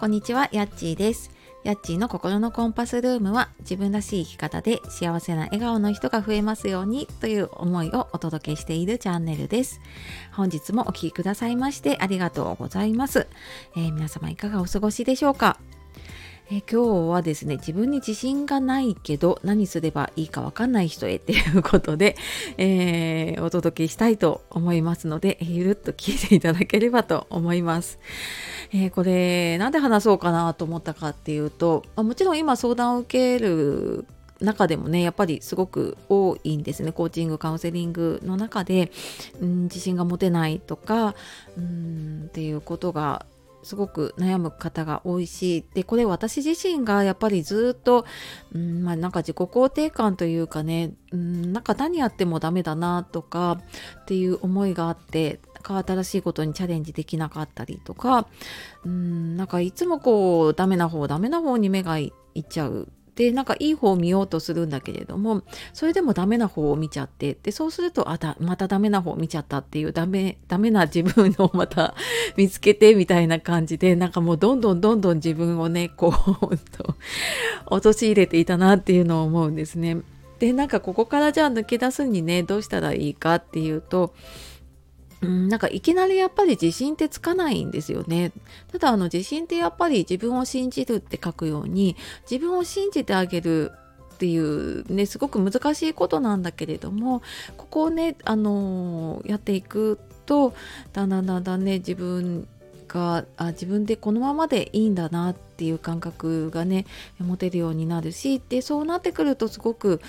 こんにちは、やっちーです。やっちーの心のコンパスルームは自分らしい生き方で幸せな笑顔の人が増えますようにという思いをお届けしているチャンネルです。本日もお聴きくださいましてありがとうございます。えー皆様いかがお過ごしでしょうか？え今日はですね自分に自信がないけど何すればいいかわかんない人へっていうことで、えーお届けしたいと思いますのでゆるっと聞いていただければと思います。えーこれなんで話そうかなと思ったかっていうとあもちろん今相談を受ける中でもねやっぱりすごく多いんですねコーチングカウンセリングの中で、うん、自信が持てないとかうんっていうことがすごく悩む方が多いしでこれ私自身がやっぱりずっと、うんまあ、なんか自己肯定感というかね、うん、なんか何やってもダメだなとかっていう思いがあってか新しいことにチャレンジできなかったりとかうんなんかいつもこうダメな方ダメな方に目がいっちゃう。でなんかいい方を見ようとするんだけれどもそれでもダメな方を見ちゃってでそうするとあだまたダメな方を見ちゃったっていうダメダメな自分をまた 見つけてみたいな感じでなんかもうどんどんどんどん自分をねこう と陥れていたなっていうのを思うんですね。でなんかここからじゃあ抜け出すにねどうしたらいいかっていうとうん、なんかいきなりやっぱり自信ってつかないんですよね。ただあの自信ってやっぱり自分を信じるって書くように自分を信じてあげるっていうねすごく難しいことなんだけれどもここをねあのーやっていくとだんだんだんだんね自分があ自分でこのままでいいんだなっていう感覚がね持てるようになるしでそうなってくるとすごく、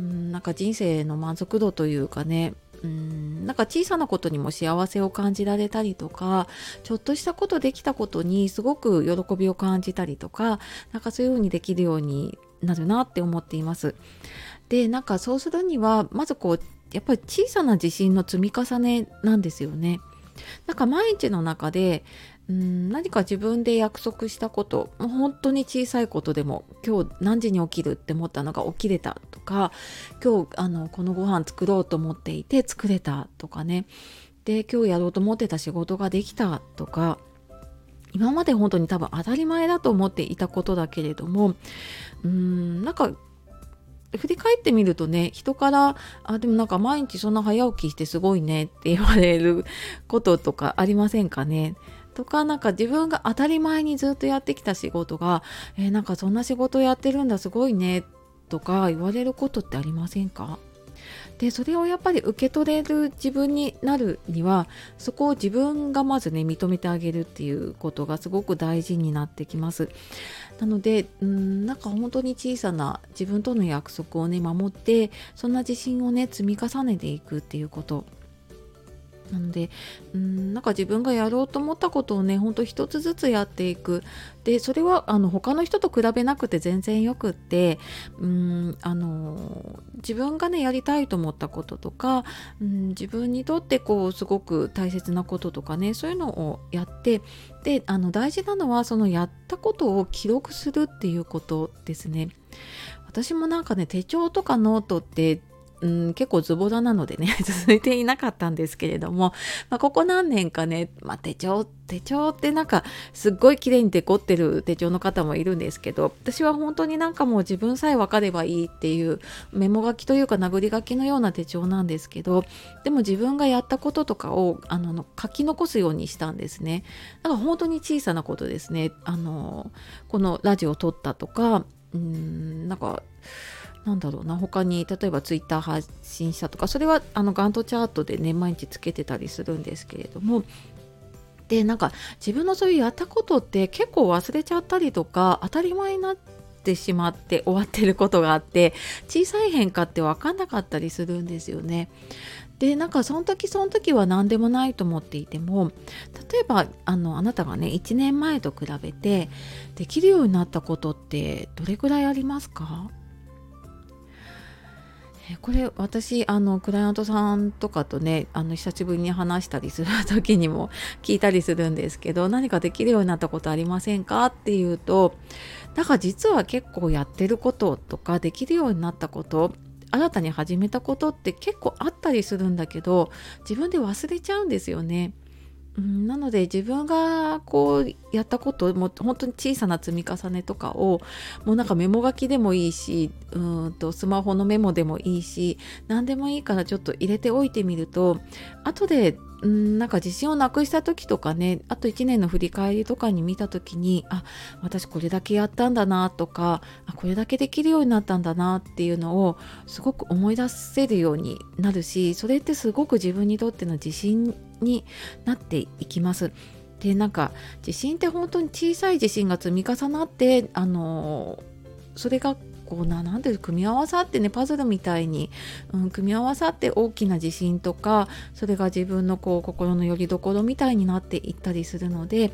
うん、なんか人生の満足度というかねうんなんか小さなことにも幸せを感じられたりとかちょっとしたことできたことにすごく喜びを感じたりとかなんかそういうふうにできるようになるなって思っています。でなんかそうするにはまずこうやっぱり小さな自信の積み重ねなんですよね。なんか毎日の中でうん何か自分で約束したこと本当に小さいことでも今日何時に起きるって思ったのが起きれたとか今日あのこのご飯作ろうと思っていて作れたとかね。で今日やろうと思ってた仕事ができたとか今まで本当に多分当たり前だと思っていたことだけれどもうーんなんか振り返ってみるとね人から「あでもなんか毎日そんな早起きしてすごいね」って言われることとかありませんかね。とかなんか自分が当たり前にずっとやってきた仕事が「えーなんかそんな仕事をやってるんだすごいね」とか言われることってありませんか？でそれをやっぱり受け取れる自分になるにはそこを自分がまずね認めてあげるっていうことがすごく大事になってきます。なのでうんなんか本当に小さな自分との約束をね守ってそんな自信をね積み重ねていくっていうことなのでうんなんか自分がやろうと思ったことをねほんと一つずつやっていくでそれはあの他の人と比べなくて全然よくってうんあの自分がねやりたいと思ったこととかうん自分にとってこうすごく大切なこととかねそういうのをやってであの大事なのはそのやったことを記録するっていうことですね。私もなんかね手帳とかノートってうん、結構ズボラなのでね 続いていなかったんですけれども、まあ、ここ何年かね、まあ、手帳手帳ってなんかすっごい綺麗にデコってる手帳の方もいるんですけど私は本当になんかもう自分さえ分かればいいっていうメモ書きというか殴り書きのような手帳なんですけどでも自分がやったこととかをあの書き残すようにしたんですね。だから本当に小さなことですね。あのこのラジオを撮ったとかうんなんかなんだろうな他に例えばツイッター発信したとかそれはあのガントチャートでね毎日つけてたりするんですけれどもでなんか自分のそういうやったことって結構忘れちゃったりとか当たり前になってしまって終わってることがあって小さい変化って分かんなかったりするんですよね。でなんかその時その時は何でもないと思っていても例えばあのあなたがね1年前と比べてできるようになったことってどれくらいありますか？えこれ私あのクライアントさんとかとねあの久しぶりに話したりする時にも 聞いたりするんですけど何かできるようになったことありませんか？っていうとなんか実は結構やってることとかできるようになったこと新たに始めたことって結構あったりするんだけど自分で忘れちゃうんですよね。なので自分がこうやったことも本当に小さな積み重ねとかをもうなんかメモ書きでもいいしうんとスマホのメモでもいいし何でもいいからちょっと入れておいてみると後でんなんか自信をなくした時とかねあと1年の振り返りとかに見た時にあ私これだけやったんだなとかあこれだけできるようになったんだなっていうのをすごく思い出せるようになるしそれってすごく自分にとっての自信になっていきます。でなんか地震って本当に小さい地震が積み重なってあのそれがこうななんていう組み合わさってねパズルみたいに、うん、組み合わさって大きな地震とかそれが自分のこう心の拠り所みたいになっていったりするので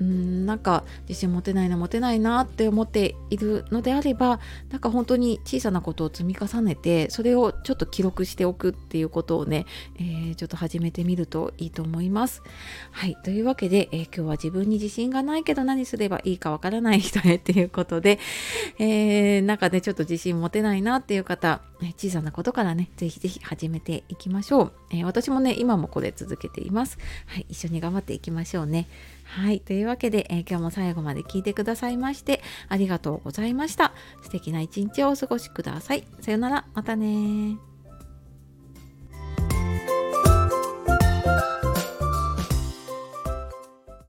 うんなんか自信持てないな持てないなって思っているのであればなんか本当に小さなことを積み重ねてそれをちょっと記録しておくっていうことをね、えー、ちょっと始めてみるといいと思います。はいというわけで、えー、今日は自分に自信がないけど何すればいいかわからない人へっていうことで、えー、なんかねちょっと自信持てないなっていう方小さなことからねぜひぜひ始めていきましょう、えー、私もね今もこれ続けています。はい一緒に頑張っていきましょうね。はいというわけで、えー、今日も最後まで聞いてくださいましてありがとうございました。素敵な一日をお過ごしください。さようなら。またね